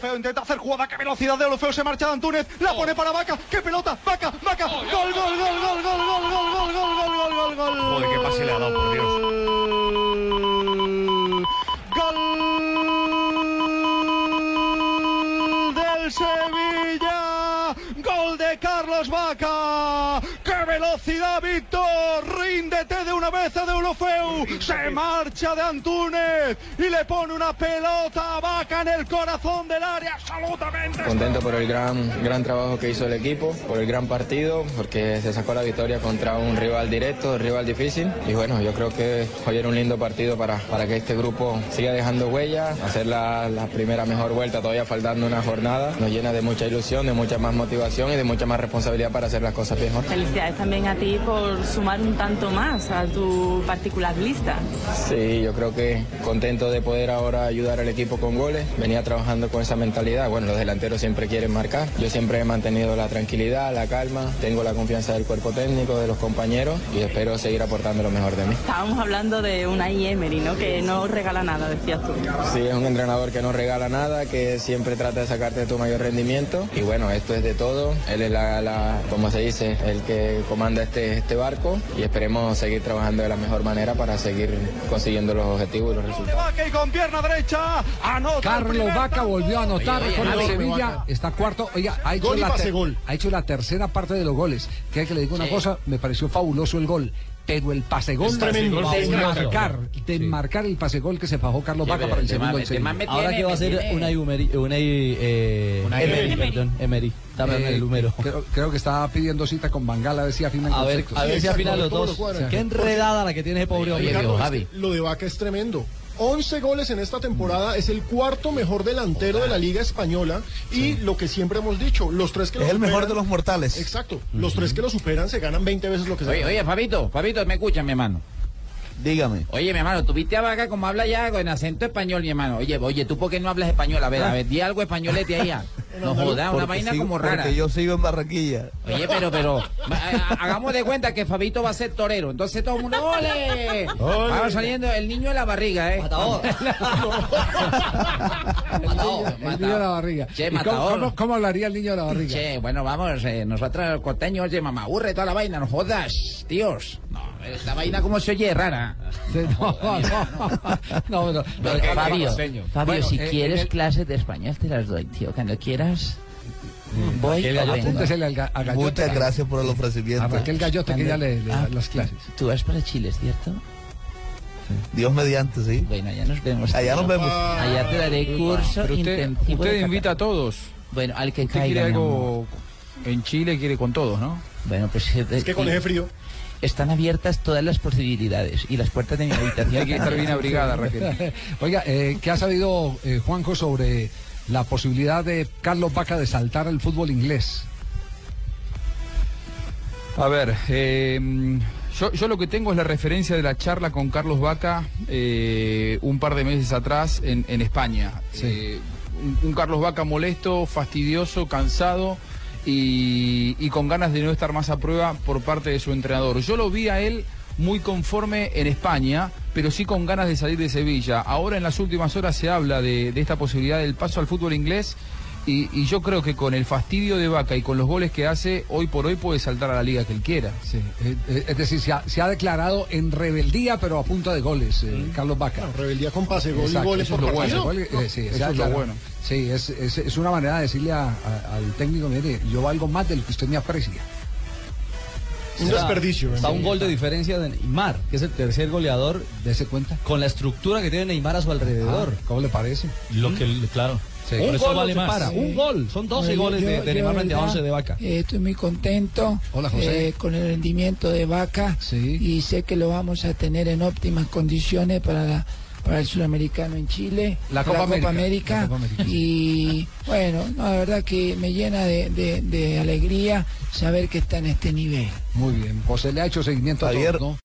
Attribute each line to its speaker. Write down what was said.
Speaker 1: Feo intenta hacer jugada, qué velocidad de Olofeo, se marcha de Antúnez, la pone para Vaca, qué pelota, Vaca, Vaca, gol, gol, gol, gol, gol, gol, gol, gol, gol, gol, gol, gol, gol.
Speaker 2: Joder, qué pase le ha dado, por Dios.
Speaker 1: Gol del Sevilla, gol de Carlos Vaca, qué velocidad, Víctor, ríndete de una vez a de Olofeu, se marcha de Antúnez y le pone una pelota a Vaca en el corazón del área, absolutamente.
Speaker 3: Contento por el gran, gran trabajo que hizo el equipo, por el gran partido, porque se sacó la victoria contra un rival directo, un rival difícil. Y bueno, yo creo que hoy era un lindo partido para, para que este grupo siga dejando huella, hacer la, la primera mejor vuelta, todavía faltando una jornada. Nos llena de mucha ilusión, de mucha más motivación y de mucha más responsabilidad para hacer las cosas mejor.
Speaker 4: Felicidades también a ti por sumar un tanto más a tu particular lista.
Speaker 3: Sí, yo creo que contento de poder ahora ayudar al equipo con goles. Venía trabajando con esa mentalidad. Bueno, los delanteros siempre quieren marcar. Yo siempre he mantenido la tranquilidad, la calma. Tengo la confianza del cuerpo técnico, de los compañeros y espero seguir aportando lo mejor de mí.
Speaker 4: Estábamos hablando de una Emery, ¿no? Que no regala nada, decías tú.
Speaker 3: Sí, es un entrenador que no regala nada, que siempre trata de sacarte tu mayor rendimiento. Y bueno, esto es de todo. Él es la, la como se dice, el que comanda este, este barco y esperemos seguir trabajando de la mejor manera para seguir consiguiendo los objetivos y los resultados.
Speaker 1: Vaca y con pierna derecha, anota
Speaker 5: Carlos Vaca volvió a anotar
Speaker 6: Oye, oye,
Speaker 5: con el
Speaker 6: Javi,
Speaker 5: Sevilla. Está cuarto. Oiga, ha hecho, la
Speaker 6: gol.
Speaker 5: ha hecho la tercera parte de los goles. Que que le digo una
Speaker 6: Sí.
Speaker 5: cosa, me pareció fabuloso el gol. Pero el pase gol de marcar, de marcar el pase gol que se fajó Carlos Vaca para el segundo.
Speaker 7: Ahora que va a ser una Emery, una, eh,
Speaker 5: Una
Speaker 7: Emery,
Speaker 5: Emery.
Speaker 7: perdón, Emery.
Speaker 5: Eh,
Speaker 7: el número.
Speaker 5: Creo, creo que estaba pidiendo cita con Bangala a ver si afinan
Speaker 7: A ver,
Speaker 5: conceptos.
Speaker 7: a ver si afinan los dos. Qué enredada la que tiene ese pobre hombre,
Speaker 6: Lo de Vaca es tremendo. 11 goles en esta temporada, es el cuarto mejor delantero de la Liga Española y lo que siempre hemos dicho, los tres que lo
Speaker 8: Es el mejor
Speaker 6: superan-
Speaker 8: de los mortales.
Speaker 6: Exacto, los tres que lo superan se ganan 20 veces lo que se
Speaker 9: Oye,
Speaker 6: ganan.
Speaker 9: oye, Fabito, Fabito, me escucha, mi hermano.
Speaker 8: Dígame.
Speaker 9: Oye, mi hermano, tú viste a Vaca como habla ya con acento español, mi hermano. Oye, oye, ¿tú por qué no hablas español? A ver, a ver, di algo españolete ahí. No jodas, una vaina
Speaker 8: sigo-
Speaker 9: como rara.
Speaker 8: Porque yo sigo en Barranquilla.
Speaker 9: Oye, pero, pero, ha- hagamos de cuenta que Fabito va a ser torero. Entonces todo el mundo, ¡ole! Va saliendo el niño de la barriga, ¿eh? Matador. matador,
Speaker 5: El niño de la barriga.
Speaker 9: Che,
Speaker 5: ¿Y cómo,
Speaker 9: matador.
Speaker 5: cómo- cómo hablaría el niño de la barriga?
Speaker 9: Che, bueno, vamos, eh, nosotros los costeños, oye, mamá, aburre toda la vaina, no jodas, tíos. No, esta vaina como se oye rara.
Speaker 5: Sí, no, no, no, no, no.
Speaker 9: Pero,
Speaker 7: Fabio. Fabio,
Speaker 5: Bueno,
Speaker 7: si
Speaker 5: eh,
Speaker 7: quieres clases de español te las doy, tío. Cuando quieras, voy
Speaker 5: le-
Speaker 7: o vengo.
Speaker 5: apúntesele al ga- a Gallote.
Speaker 8: Muchas gracias por el ofrecimiento.
Speaker 5: A Raquel Gallote que ya le, le da
Speaker 7: Ah,
Speaker 5: las clases.
Speaker 7: Tú vas para Chile, ¿cierto?
Speaker 8: Dios mediante, sí.
Speaker 7: Bueno, allá nos vemos.
Speaker 8: Allá nos vemos.
Speaker 7: Allá te daré curso
Speaker 10: Pero usted,
Speaker 7: intensivo
Speaker 10: usted invita a todos.
Speaker 7: Bueno, al que
Speaker 10: Usted
Speaker 7: caiga.
Speaker 10: quiere algo en Chile, quiere con todos, ¿no?
Speaker 7: Bueno, pues
Speaker 6: Es que con ese frío.
Speaker 7: están abiertas todas las posibilidades y las puertas de mi habitación.
Speaker 10: Hay que estar bien abrigada, Raquel.
Speaker 5: Oiga, eh, ¿qué ha sabido eh, Juanjo sobre la posibilidad de Carlos Vaca de saltar al fútbol inglés?
Speaker 10: A ver, eh, yo, yo lo que tengo es la referencia de la charla con Carlos Vaca eh, un par de meses atrás en, en España. Eh, un, un Carlos Vaca molesto, fastidioso, cansado y, y con ganas de no estar más a prueba por parte de su entrenador. Yo lo vi a él muy conforme en España, pero sí con ganas de salir de Sevilla. Ahora en las últimas horas se habla de, de esta posibilidad del paso al fútbol inglés. Y, y yo creo que con el fastidio de Vaca y con los goles que hace, hoy por hoy puede saltar a la liga que él quiera.
Speaker 5: Sí, es decir, se ha, se ha declarado en rebeldía, pero a punta de goles, eh, Carlos Vaca.
Speaker 6: rebeldía con pase, gol y goles por
Speaker 5: bueno. eh, sí,
Speaker 6: Eso es lo
Speaker 5: declarado.
Speaker 6: bueno.
Speaker 5: Sí, es, es, es una manera de decirle a- a- al técnico, mire, yo valgo más de lo que usted me aprecia.
Speaker 6: Un desperdicio.
Speaker 7: Está un gol de diferencia de Neymar, que es el tercer goleador.
Speaker 5: Dese cuenta.
Speaker 7: Con la estructura que tiene Neymar a su alrededor.
Speaker 5: Ah, ¿Cómo le parece?
Speaker 7: Lo que, claro.
Speaker 5: Sí.
Speaker 7: Un gol
Speaker 5: vale más. Sí.
Speaker 7: un gol. Son 12
Speaker 11: Bueno,
Speaker 7: goles
Speaker 11: yo-
Speaker 7: de, de Neymar frente a
Speaker 11: verdad,
Speaker 7: 11 de Vaca.
Speaker 11: eh, estoy muy contento
Speaker 5: Hola, José.
Speaker 11: eh, con el rendimiento de Vaca y sé que lo vamos a tener en óptimas condiciones para la para el sudamericano en Chile,
Speaker 5: La Copa América,
Speaker 11: América,
Speaker 5: la Copa América.
Speaker 11: y bueno, no, la verdad que me llena de, de- de alegría saber que está en este nivel.
Speaker 5: Muy bien, José le ha hecho seguimiento a ¿no?